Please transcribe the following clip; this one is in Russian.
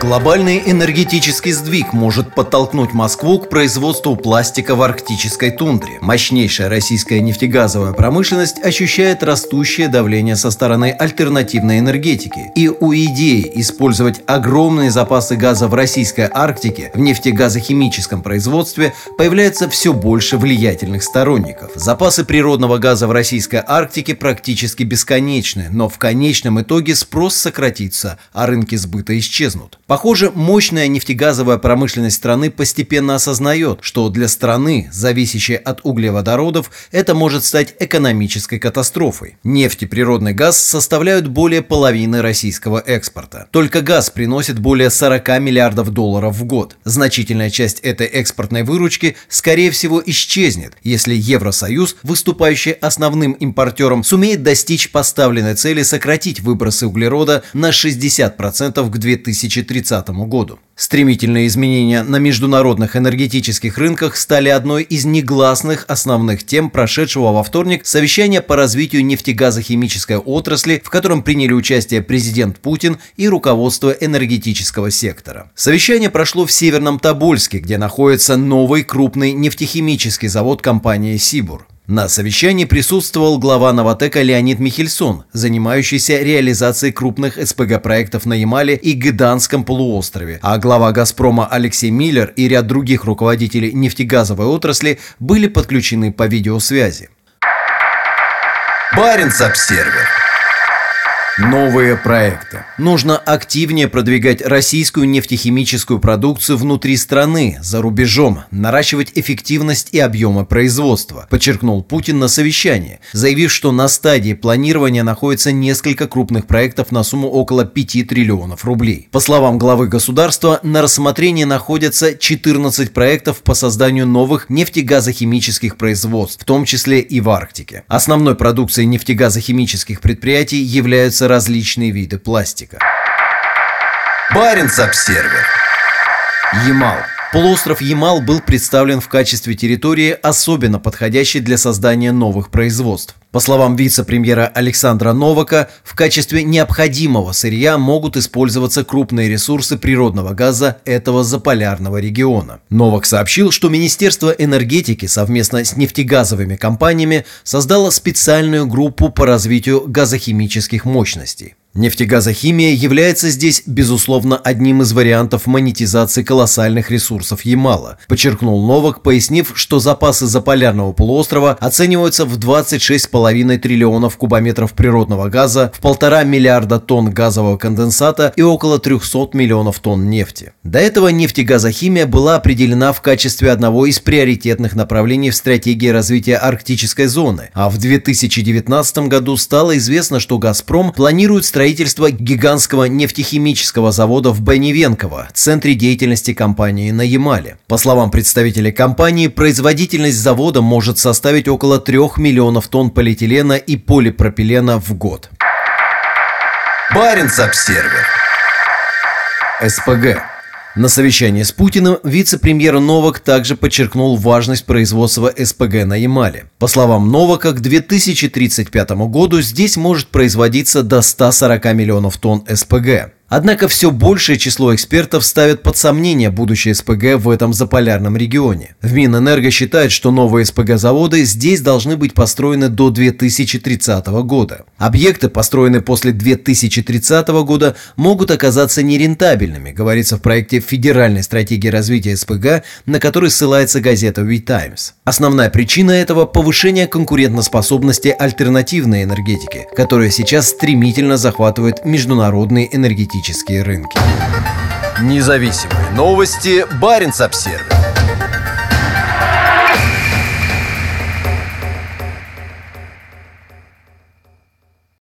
Глобальный энергетический сдвиг может подтолкнуть Москву к производству пластика в арктической тундре. Мощнейшая российская нефтегазовая промышленность ощущает растущее давление со стороны альтернативной энергетики. И у идеи использовать огромные запасы газа в российской Арктике в нефтегазохимическом производстве появляется все больше влиятельных сторонников. Запасы природного газа в российской Арктике практически бесконечны, но в конечном итоге спрос сократится, а рынки сбыта исчезнут. Похоже, мощная нефтегазовая промышленность страны постепенно осознает, что для страны, зависящей от углеводородов, это может стать экономической катастрофой. Нефть и природный газ составляют более половины российского экспорта. Только газ приносит более 40 миллиардов долларов в год. Значительная часть этой экспортной выручки, скорее всего, исчезнет, если Евросоюз, выступающий основным импортером, сумеет достичь поставленной цели сократить выбросы углерода на 60% к 2030 2030 году. Стремительные изменения на международных энергетических рынках стали одной из негласных основных тем прошедшего во вторник совещания по развитию нефтегазохимической отрасли, в котором приняли участие президент Путин и руководство энергетического сектора. Совещание прошло в Северном Тобольске, где находится новый крупный нефтехимический завод компании «Сибур». На совещании присутствовал глава Новотека Леонид Михельсон, занимающийся реализацией крупных СПГ-проектов на Ямале и Гыданском полуострове, а глава «Газпрома» Алексей Миллер и ряд других руководителей нефтегазовой отрасли были подключены по видеосвязи. Баренц-Обсервер Новые проекты. Нужно активнее продвигать российскую нефтехимическую продукцию внутри страны, за рубежом, наращивать эффективность и объемы производства, подчеркнул Путин на совещании, заявив, что на стадии планирования находится несколько крупных проектов на сумму около 5 триллионов рублей. По словам главы государства, на рассмотрении находятся 14 проектов по созданию новых нефтегазохимических производств, в том числе и в Арктике. Основной продукцией нефтегазохимических предприятий являются различные виды пластика. Баренц-Обсервер Ямал Полуостров Ямал был представлен в качестве территории, особенно подходящей для создания новых производств. По словам вице-премьера Александра Новака, в качестве необходимого сырья могут использоваться крупные ресурсы природного газа этого заполярного региона. Новак сообщил, что Министерство энергетики совместно с нефтегазовыми компаниями создало специальную группу по развитию газохимических мощностей. Нефтегазохимия является здесь, безусловно, одним из вариантов монетизации колоссальных ресурсов Ямала, подчеркнул Новак, пояснив, что запасы заполярного полуострова оцениваются в 26,5 триллионов кубометров природного газа, в полтора миллиарда тонн газового конденсата и около 300 миллионов тонн нефти. До этого нефтегазохимия была определена в качестве одного из приоритетных направлений в стратегии развития арктической зоны, а в 2019 году стало известно, что «Газпром» планирует строительство строительство гигантского нефтехимического завода в Беневенково, центре деятельности компании на Ямале. По словам представителей компании, производительность завода может составить около 3 миллионов тонн полиэтилена и полипропилена в год. Баренц-Обсервер СПГ на совещании с Путиным вице-премьер Новак также подчеркнул важность производства СПГ на Ямале. По словам Новака, к 2035 году здесь может производиться до 140 миллионов тонн СПГ. Однако все большее число экспертов ставят под сомнение будущее СПГ в этом заполярном регионе. В Минэнерго считают, что новые СПГ-заводы здесь должны быть построены до 2030 года. Объекты, построенные после 2030 года, могут оказаться нерентабельными, говорится в проекте Федеральной стратегии развития СПГ, на который ссылается газета We Times. Основная причина этого – повышение конкурентоспособности альтернативной энергетики, которая сейчас стремительно захватывает международные энергетические энергетические рынки. Независимые новости. Барин обсервис